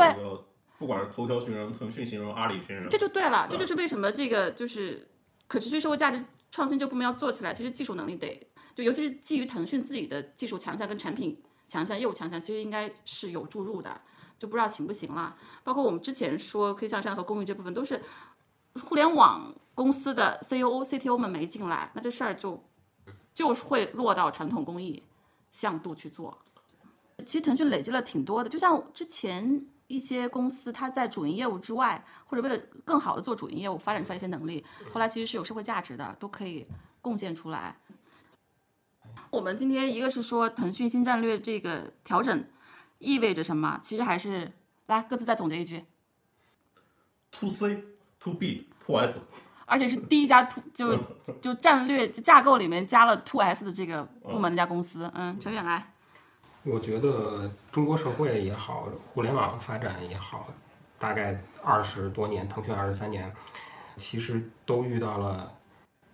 不管是头条寻人、腾讯寻人、阿里寻人，这就对了。这就是为什么这个就是可持续社会价值创新这部门要做起来，其实技术能力得就尤其是基于腾讯自己的技术强项跟产品强项、业务强项，其实应该是有注入的，就不知道行不行了。包括我们之前说可以向上和公益这部分都是互联网。公司的 C O O、C T O 们没进来，那这事儿就就是会落到传统工艺向度去做。其实腾讯累积了挺多的，就像之前一些公司，它在主营业务之外，或者为了更好的做主营业务，发展出来一些能力，后来其实是有社会价值的，都可以贡献出来。我们今天一个是说腾讯新战略这个调整意味着什么？其实还是来各自再总结一句：To C、To B、To S。而且是第一家 to 就就战略架构里面加了 to S 的这个部门的一家公司，嗯，陈远来。我觉得中国社会也好，互联网发展也好，大概二十多年，腾讯二十三年，其实都遇到了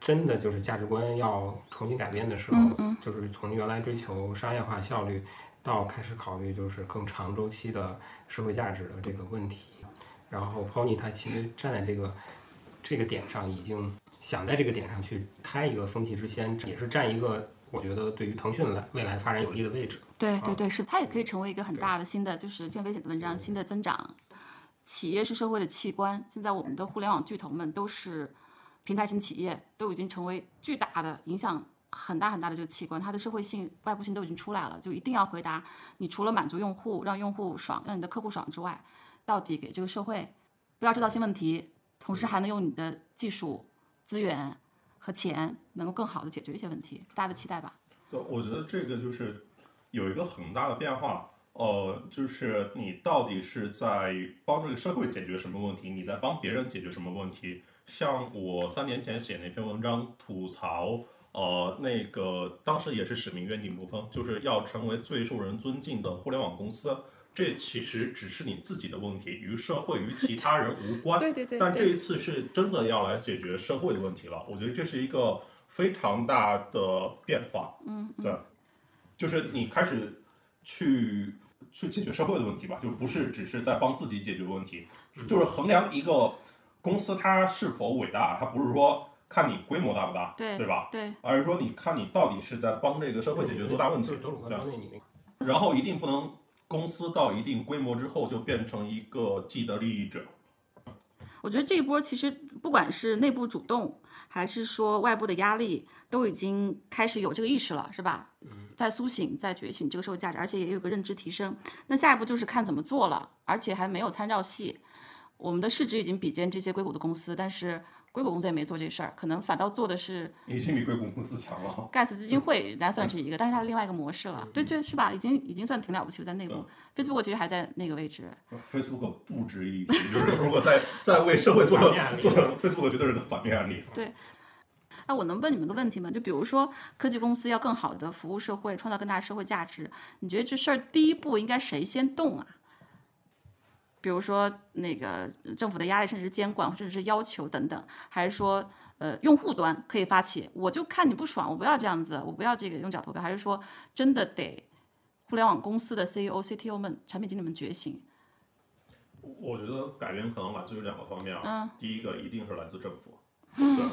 真的就是价值观要重新改变的时候，就是从原来追求商业化效率，到开始考虑就是更长周期的社会价值的这个问题。然后 Pony 它其实站在这个。这个点上已经想在这个点上去开一个风气之先，也是占一个我觉得对于腾讯来未来发展有利的位置。对对对，是它也可以成为一个很大的新的，就是见危险的文章，新的增长。企业是社会的器官，现在我们的互联网巨头们都是平台型企业，都已经成为巨大的影响很大很大的这个器官，它的社会性、外部性都已经出来了，就一定要回答你除了满足用户、让用户爽、让你的客户爽之外，到底给这个社会不要制造新问题。同时还能用你的技术、资源和钱，能够更好的解决一些问题，大家的期待吧。对，我觉得这个就是有一个很大的变化，呃，就是你到底是在帮这个社会解决什么问题，你在帮别人解决什么问题？像我三年前写那篇文章吐槽，呃，那个当时也是使命愿景不分，就是要成为最受人尊敬的互联网公司。这其实只是你自己的问题，与社会、与其他人无关。对对对。但这一次是真的要来解决社会的问题了，我觉得这是一个非常大的变化。嗯。对，就是你开始去去解决社会的问题吧，就不是只是在帮自己解决问题，就是衡量一个公司它是否伟大，它不是说看你规模大不大，对对吧？对。而是说你看你到底是在帮这个社会解决多大问题。对。然后一定不能公司到一定规模之后就变成一个既得利益者。我觉得这一波其实不管是内部主动，还是说外部的压力，都已经开始有这个意识了，是吧？在苏醒，在觉醒这个社会价值，而且也有个认知提升。那下一步就是看怎么做了，而且还没有参照系。我们的市值已经比肩这些硅谷的公司，但是硅谷公司也没做这事儿，可能反倒做的是已经比硅谷公司强了。盖茨基金会，人家算是一个，但是它是另外一个模式了。对对，是吧？已经已经算挺了不起了，在内部。Facebook 其实还在那个位置。Facebook 不值一提，就是如果在在为社会做做 Facebook 绝对是个反面案例。对哎，我能问你们个问题吗？就比如说科技公司要更好的服务社会，创造更大的社会价值，你觉得这事儿第一步应该谁先动啊？比如说那个政府的压力，甚至是监管，甚至是要求等等，还是说呃用户端可以发起？我就看你不爽，我不要这样子，我不要这个用脚投票，还是说真的得互联网公司的 CEO、CTO 们、产品经理们觉醒？我觉得改变可能来自于两个方面啊。嗯第一个一定是来自政府。对。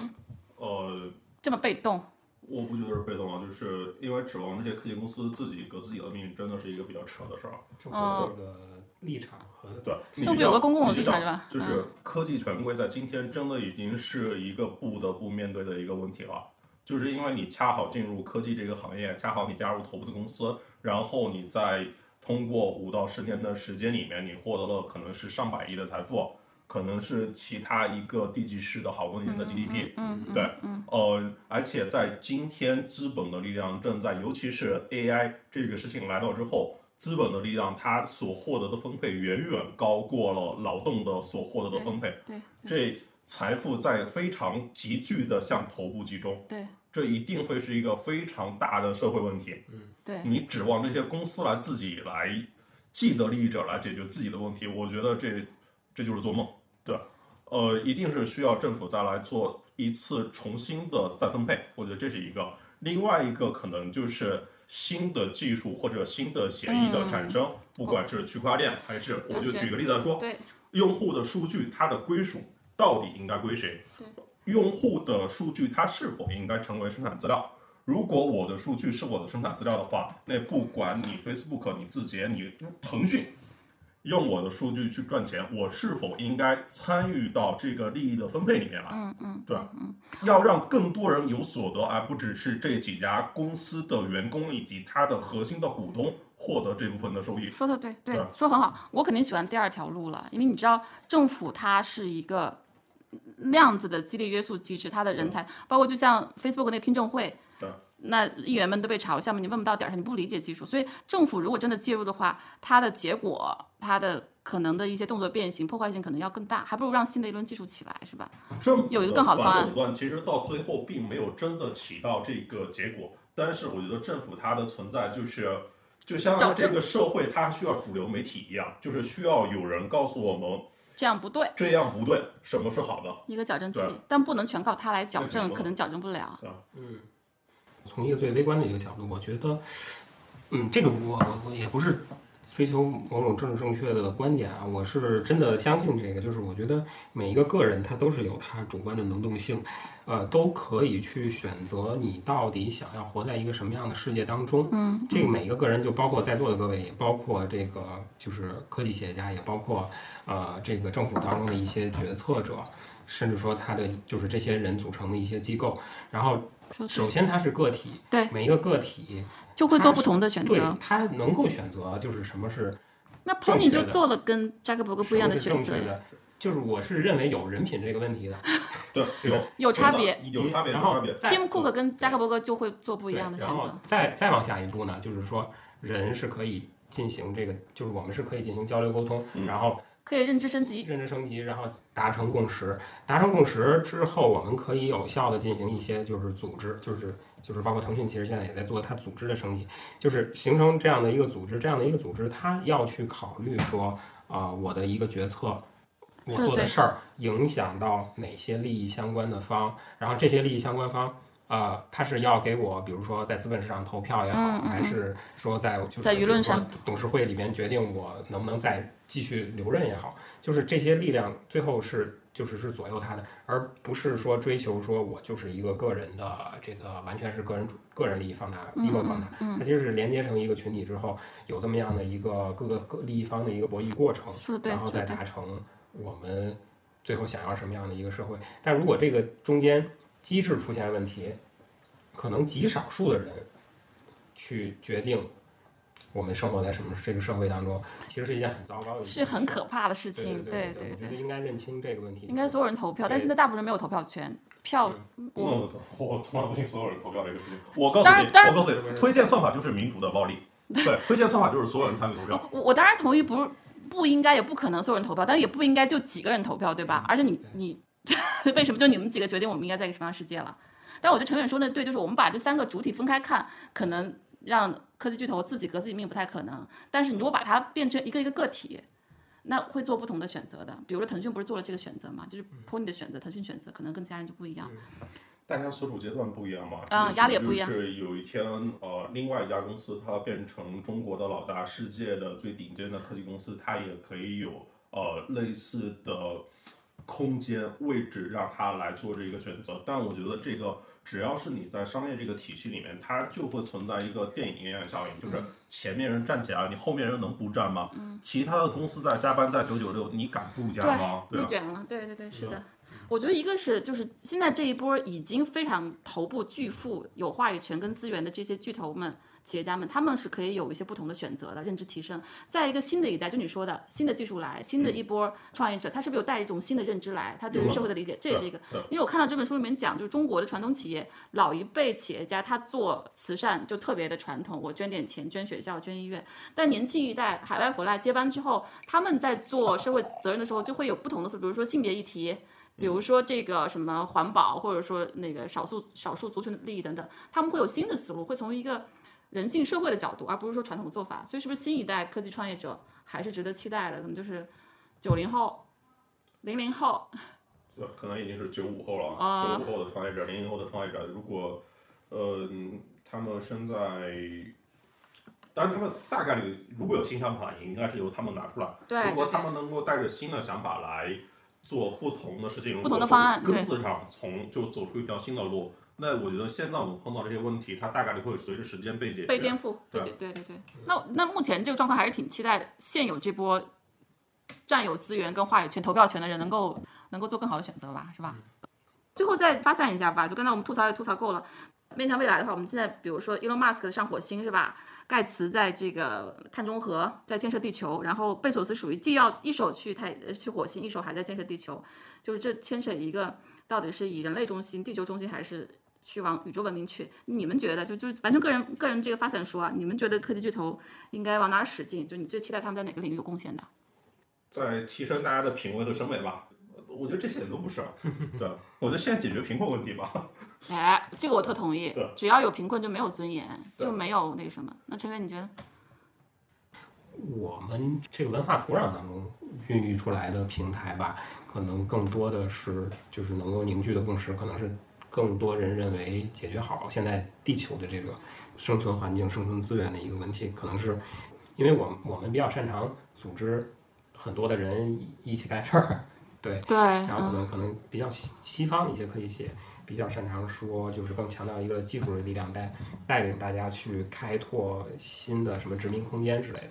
呃，这么被动，我不觉得是被动啊，就是因为指望这些科技公司自己革自己的命运，真的是一个比较扯的事儿。政府这个立场和对，你政府有个公共的立场是吧？嗯。就是科技权贵在今天真的已经是一个不得不面对的一个问题了。就是因为你恰好进入科技这个行业，恰好你加入头部的公司，然后你在通过五到十年的时间里面，你获得了可能是上百亿的财富，可能是其他一个地级市的好多年的 GDP，嗯，嗯对，呃，而且在今天资本的力量正在，尤其是 AI 这个事情来到之后，资本的力量它所获得的分配远远高过了劳动的所获得的分配，对这财富在非常急剧的向头部集中，对。这一定会是一个非常大的社会问题。嗯。对，你指望这些公司来自己来既得利益者来解决自己的问题，我觉得这这就是做梦，对，呃，一定是需要政府再来做一次重新的再分配，我觉得这是一个。另外一个可能就是新的技术或者新的协议的产生，不管是区块链还是，我就举个例子来说，用户的数据它的归属到底应该归谁？用户的数据它是否应该成为生产资料？如果我的数据是我的生产资料的话，那不管你 Facebook、你字节、你腾讯用我的数据去赚钱，我是否应该参与到这个利益的分配里面来？嗯嗯，对吧？要让更多人有所得，而不只是这几家公司的员工以及它的核心的股东获得这部分的收益。说的对，对对，说很好。我肯定喜欢第二条路了，因为你知道，政府它是一个那样子的激励约束机制，它的人才，包括就像 Facebook 那个听证会对，那议员们都被嘲笑嘛，你问不到点儿上，你不理解技术，所以政府如果真的介入的话，它的结果，它的可能的一些动作变形、破坏性可能要更大，还不如让新的一轮技术起来，是吧？政府有一个更好的方案其实到最后并没有真的起到这个结果。但是我觉得政府它的存在就是，就像这个社会它需要主流媒体一样，就是需要有人告诉我们这样不对，这样不对，什么是好的。一个矫正器，但不能全靠它来矫正，可能矫正不了。从一个最微观的一个角度，我觉得，嗯，这个我我我也不是追求某种政治正确的观点啊，我是真的相信这个，就是我觉得每一个个人他都是有他主观的能动性，呃，都可以去选择你到底想要活在一个什么样的世界当中。嗯，这个每一个个人，就包括在座的各位，也包括这个就是科技企业家，也包括呃这个政府当中的一些决策者，甚至说他的就是这些人组成的一些机构，然后。首先，它是个体，对每一个个体，就会做不同的选择。他能够选择，就是什么是那正 Pony 就做了跟扎克伯格不一样的选择。就是我是认为有人品这个问题的，对，有有差别有差别，有然后差别。Tim Cook 跟扎克伯格就会做不一样的选择。再再往下一步呢，就是说人是可以进行这个，就是我们是可以进行交流沟通，嗯然后可以认知升级。认知升级，然后达成共识。达成共识之后，我们可以有效的进行一些就是组织，就是就是包括腾讯其实现在也在做它组织的升级，就是形成这样的一个组织，这样的一个组织，它要去考虑说啊、我的一个决策。我做的事儿影响到哪些利益相关的方，然后这些利益相关方，啊，他是要给我，比如说在资本市场投票也好，嗯嗯嗯。还是说在就是在董事会里边决定我能不能再继续留任也好，就是这些力量最后是就是是左右他的，而不是说追求说我就是一个个人的这个完全是个人主个人利益放大利益放大，它其实是连接成一个群体之后，有这么样的一个各个各利益方的一个博弈过程，然后再达成我们最后想要什么样的一个社会。但如果这个中间机制出现问题，可能极少数的人去决定我们生活在什么这个社会当中，其实是一件很糟糕的事情，是很可怕的事对情，对对我觉得应该认清这个问题。应该所有人投票，但对现在大部分人没有投票权，票我我从来不信所有人投票这个事情。我告诉你，我告诉你，推荐算法就是民主的暴力。对，推荐算法就是所有人参与投票。我我当然同意，不是不应该也不可能所有人投票，但是也不应该就几个人投票，对吧？而且你你 为什么就你们几个决定我们应该在一个什么样的世界了？但我觉得陈远说的对，就是我们把这三个主体分开看，可能让科技巨头自己革自己命不太可能。但是你如果把它变成一个一个个体，那会做不同的选择的。比如说腾讯不是做了这个选择嘛，就是 Pony 的选择，腾讯选择可能跟其他人就不一样。大家所处阶段不一样嘛，啊压力也不一样是有一天，呃，另外一家公司它变成中国的老大，世界的最顶尖的科技公司，它也可以有呃类似的空间位置让他来做这个选择。但我觉得这个只要是你在商业这个体系里面，它就会存在一个电影影响效应，就是前面人站起来，你后面人能不站吗？其他的公司在加班在九九六，你敢不加吗？对啊。内卷了，对对对，是的。我觉得一个是就是现在这一波已经非常头部巨富、有话语权跟资源的这些巨头们、企业家们，他们是可以有一些不同的选择的，认知提升。在一个新的一代，就你说的新的技术来，新的一波创业者，他是不是有带一种新的认知来？他对于社会的理解，这也是一个。因为我看到这本书里面讲，就是中国的传统企业，老一辈企业家他做慈善就特别的传统，我捐点钱，捐学校，捐医院。但年轻一代海外回来接班之后，他们在做社会责任的时候，就会有不同的比如说性别议题。比如说这个什么环保，或者说那个少数少数族群的利益等等，他们会有新的思路，会从一个人性社会的角度，而不是说传统的做法。所以，是不是新一代科技创业者还是值得期待的？可能就是九零后、零零后，对，可能已经是九五后了，啊九五后的创业者，零零后的创业者，如果，呃，他们身在，当然他们大概率如果有新想法，也应该是由他们拿出来。对如果他们能够带着新的想法来做不同的事情，不同的方案根子上从就走出一条新的路，那我觉得现在我们碰到这些问题，它大概率会随着时间被解决。被颠覆，对对对对对。那那目前这个状况还是挺期待现有这波占有资源跟话语权、投票权的人能够能够做更好的选择吧，是吧？最后再发散一下吧，就刚才我们吐槽也吐槽够了。面向未来的话，我们现在比如说 Elon Musk 上火星是吧？盖茨在这个碳中和在建设地球，然后贝索斯属于既要一手去太呃去火星，一手还在建设地球，就是这牵扯一个到底是以人类中心、地球中心，还是去往宇宙文明去？你们觉得就就完全个人个人这个发散说啊，你们觉得科技巨头应该往哪儿使劲？就你最期待他们在哪个领域有贡献的？在提升大家的品味和审美吧。我觉得这些都不是，对，我觉得现在解决贫困问题吧。哎，这个我特同意对。只要有贫困就没有尊严，就没有那个什么。那陈伟你觉得？我们这个文化土壤当中孕育出来的平台吧，可能更多的是就是能够凝聚的共识，可能是更多人认为解决好现在地球的这个生存环境、生存资源的一个问题，可能是因为我们我们比较擅长组织很多的人一起干事儿，对，对，然后可嗯，能可能比较西西方的一些科技企业比较擅长说，就是更强调一个技术的力量带带领大家去开拓新的什么殖民空间之类的。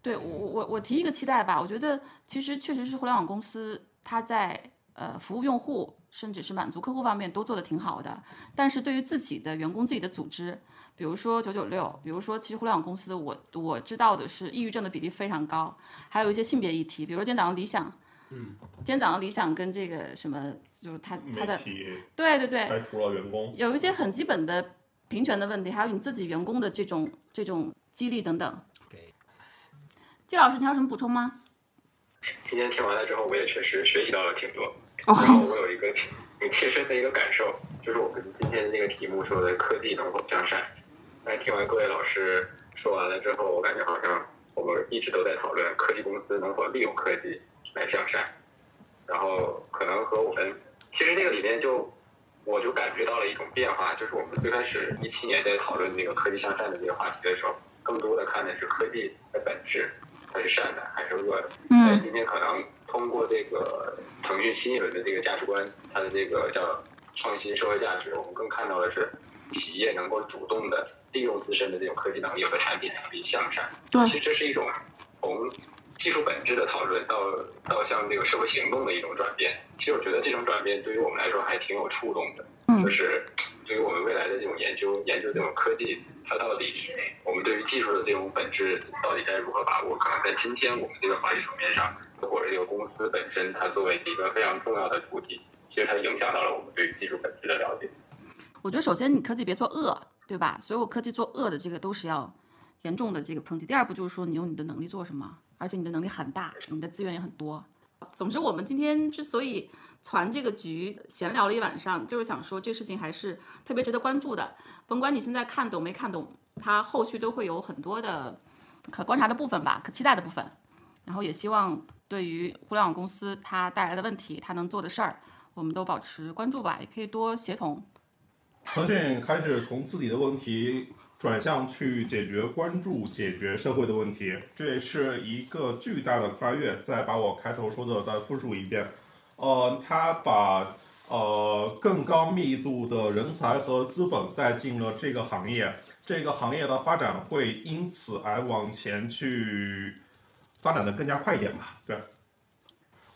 对我我我我提一个期待吧，我觉得其实确实是互联网公司它在呃服务用户甚至是满足客户方面都做得挺好的，但是对于自己的员工自己的组织，比如说九九六，比如说其实互联网公司我我知道的是抑郁症的比例非常高，还有一些性别议题，比如说今天早上理想。嗯，今天早上理想跟这个什么，就是他他的对对对，开除了员工，有一些很基本的平权的问题，还有你自己员工的这种这种激励等等。给季老师，你还有什么补充吗？今天听完了之后，我也确实学习到了挺多。然后我有一个挺切身的一个感受，就是我们今天这个题目说的科技能否向善。但听完各位老师说完了之后，我感觉好像我们一直都在讨论科技公司能否利用科技来向善，然后可能和我们其实这个里面就我就感觉到了一种变化，就是我们最开始一七年在讨论那个科技向善的这个话题的时候，更多的看的是科技的本质，它是善的还是恶的。嗯今天可能通过这个腾讯新一轮的这个价值观，它的这个叫创新社会价值，我们更看到的是企业能够主动的利用自身的这种科技能力和产品能力向善。对其实这是一种从技术本质的讨论到到向这个社会行动的一种转变。其实我觉得这种转变对于我们来说还挺有触动的。嗯就是对于我们未来的这种研究，研究这种科技，它到底我们对于技术的这种本质到底该如何把握？可能在今天我们这个话题层面上，或者这个公司本身，它作为一个非常重要的主体，其实它影响到了我们对于技术本质的了解。我觉得首先你科技别做恶，对吧？所有科技做恶的这个都是要严重的这个抨击。第二步就是说你用你的能力做什么，而且你的能力很大，你的资源也很多。总之，我们今天之所以传这个局，闲聊了一晚上，就是想说这事情还是特别值得关注的。甭管你现在看懂没看懂，它后续都会有很多的可观察的部分吧，可期待的部分。然后也希望对于互联网公司它带来的问题，它能做的事儿，我们都保持关注吧，也可以多协同。腾讯开始从自己的问题转向去解决、关注、解决社会的问题，这也是一个巨大的跨越。再把我开头说的再复述一遍，呃，他把呃更高密度的人才和资本带进了这个行业，这个行业的发展会因此而往前去发展的更加快一点吧。对，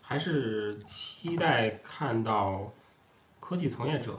还是期待看到科技从业者，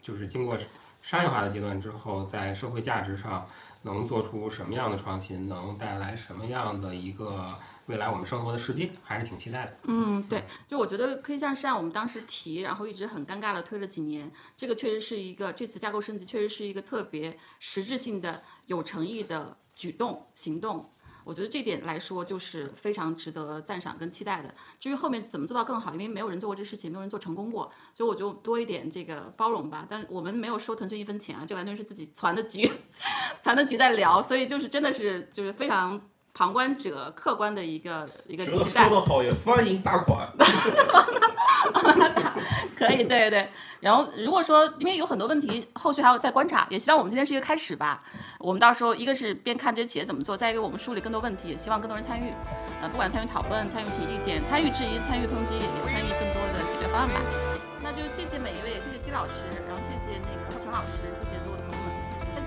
就是经过商业化的阶段之后，在社会价值上能做出什么样的创新，能带来什么样的一个未来我们生活的世界，还是挺期待的。嗯，对，就我觉得可以向善，我们当时提，然后一直很尴尬的推了几年，这个确实是一个这次架构升级，确实是一个特别实质性的、有诚意的举动行动。我觉得这点来说，就是非常值得赞赏跟期待的。至于后面怎么做到更好，因为没有人做过这事情，没有人做成功过，所以我就多一点这个包容吧。但我们没有收腾讯一分钱啊，这完全是自己攒的局，攒的局在聊，所以就是真的是就是非常旁观者客观的一个一个期待说。得好也欢迎大款。可以，对对对。然后如果说，因为有很多问题，后续还要再观察，也希望我们今天是一个开始吧。我们到时候一个是边看这些企业怎么做，再一个我们梳理更多问题，也希望更多人参与。呃，不管参与讨论、参与提意见、参与质疑、参与抨击，也参与更多的解决方案吧。那就谢谢每一位，谢谢姬老师，然后谢谢那个顾成老师，谢谢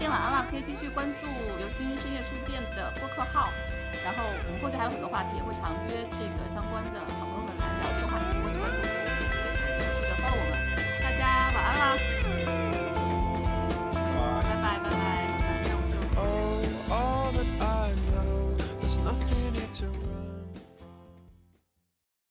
晚安了，可以继续关注流星深夜书店的播客号。然后我们后续还有很多话题，会常约这个相关的好朋友们来聊这个话题，或者关注我们，持续的 follow 我们。大家晚安啦。